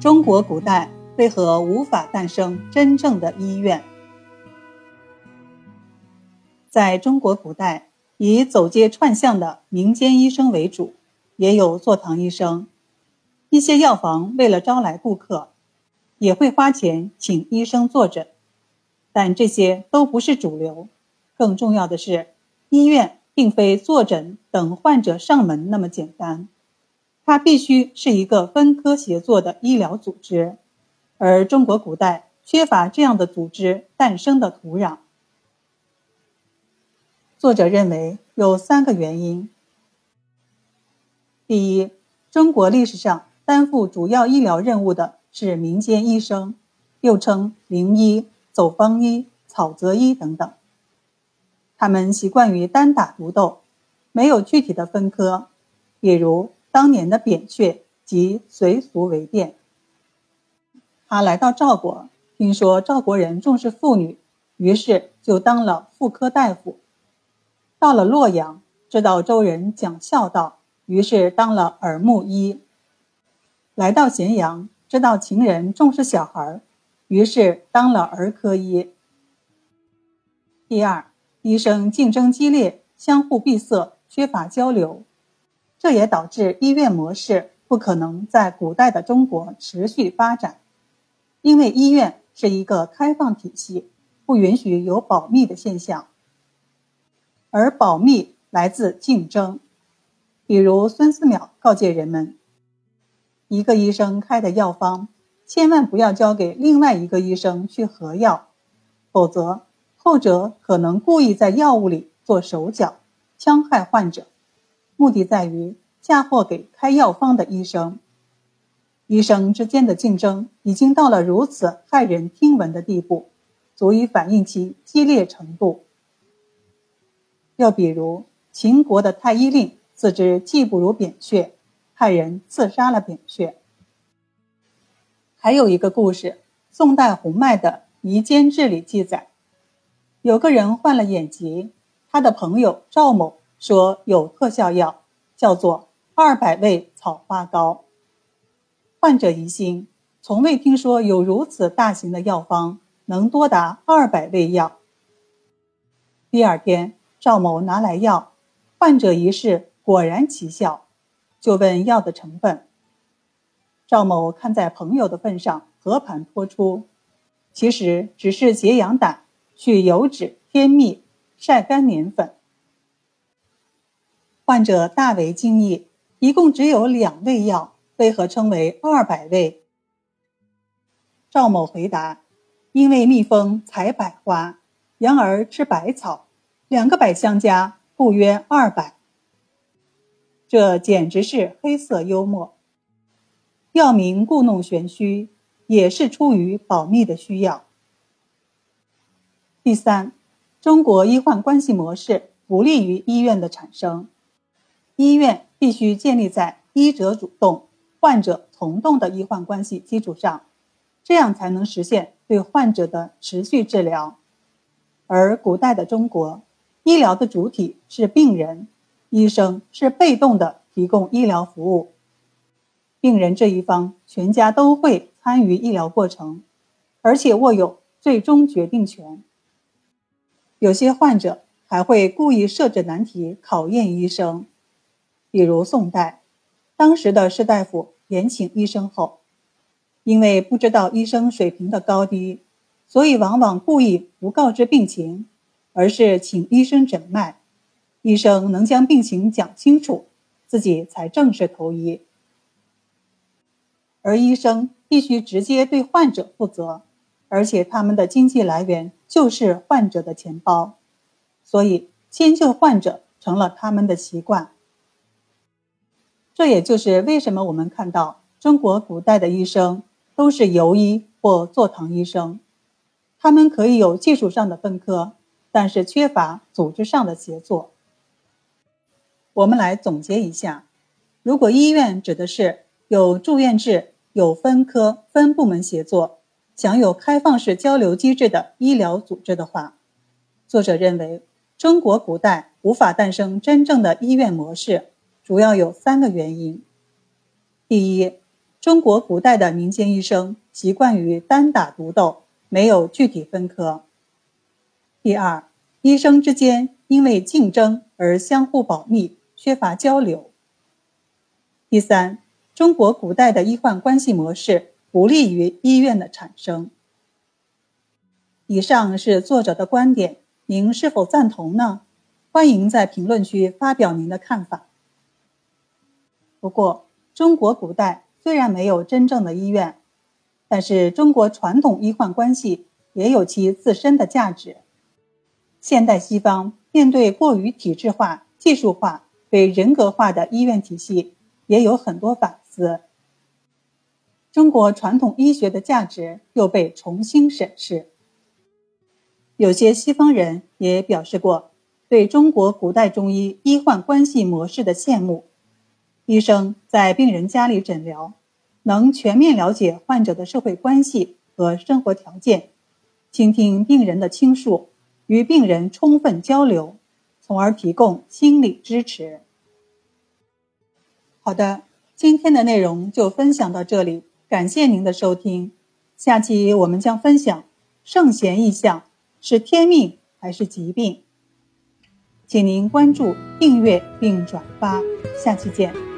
中国古代为何无法诞生真正的医院？在中国古代，以走街串巷的民间医生为主，也有坐堂医生。一些药房为了招来顾客，也会花钱请医生坐诊，但这些都不是主流。更重要的是，医院并非坐诊等患者上门那么简单，它必须是一个分科协作的医疗组织，而中国古代缺乏这样的组织诞生的土壤。作者认为有三个原因：第一，中国历史上担负主要医疗任务的是民间医生，又称灵医、走方医、草泽医等等。他们习惯于单打独斗，没有具体的分科，比如当年的扁鹊即随俗为变。他来到赵国，听说赵国人重视妇女，于是就当了妇科大夫。到了洛阳，知道周人讲孝道，于是当了耳目医。来到咸阳，知道秦人重视小孩，于是当了儿科医。第二。医生竞争激烈，相互闭塞，缺乏交流，这也导致医院模式不可能在古代的中国持续发展，因为医院是一个开放体系，不允许有保密的现象，而保密来自竞争。比如孙思邈告诫人们，一个医生开的药方，千万不要交给另外一个医生去合药，否则。后者可能故意在药物里做手脚，戕害患者，目的在于嫁祸给开药方的医生。医生之间的竞争已经到了如此骇人听闻的地步，足以反映其激烈程度。又比如秦国的太医令自知技不如扁鹊，派人刺杀了扁鹊。还有一个故事，宋代洪迈的《夷坚志》里记载。有个人患了眼疾，他的朋友赵某说有特效药，叫做二百味草花膏。患者疑心，从未听说有如此大型的药方，能多达二百味药。第二天，赵某拿来药，患者一试，果然奇效，就问药的成分。赵某看在朋友的份上，和盘托出，其实只是解痒胆。去油脂添蜜，晒干粘粉。患者大为惊异，一共只有两味药，为何称为二百味？赵某回答：因为蜜蜂采百花，羊儿吃百草，两个百相加，故约二百。这简直是黑色幽默。药名故弄玄虚，也是出于保密的需要。第三，中国医患关系模式不利于医院的产生。医院必须建立在医者主动、患者从动的医患关系基础上，这样才能实现对患者的持续治疗。而古代的中国，医疗的主体是病人，医生是被动的提供医疗服务，病人这一方全家都会参与医疗过程，而且握有最终决定权。有些患者还会故意设置难题考验医生，比如宋代，当时的士大夫延请医生后，因为不知道医生水平的高低，所以往往故意不告知病情，而是请医生诊脉，医生能将病情讲清楚，自己才正式投医。而医生必须直接对患者负责。而且他们的经济来源就是患者的钱包，所以迁就患者成了他们的习惯。这也就是为什么我们看到中国古代的医生都是游医或坐堂医生，他们可以有技术上的分科，但是缺乏组织上的协作。我们来总结一下：如果医院指的是有住院制、有分科、分部门协作。享有开放式交流机制的医疗组织的话，作者认为中国古代无法诞生真正的医院模式，主要有三个原因。第一，中国古代的民间医生习惯于单打独斗，没有具体分科。第二，医生之间因为竞争而相互保密，缺乏交流。第三，中国古代的医患关系模式不利于医院的产生。以上是作者的观点，您是否赞同呢？欢迎在评论区发表您的看法。不过，中国古代虽然没有真正的医院，但是中国传统医患关系也有其自身的价值。现代西方面对过于体制化、技术化、被人格化的医院体系，也有很多反思。中国传统医学的价值又被重新审视。有些西方人也表示过对中国古代中医医患关系模式的羡慕。医生在病人家里诊疗，能全面了解患者的社会关系和生活条件，倾听病人的倾诉。与病人充分交流，从而提供心理支持。好的，今天的内容就分享到这里，感谢您的收听。下期我们将分享圣贤意象是天命还是疾病，请您关注、订阅并转发。下期见。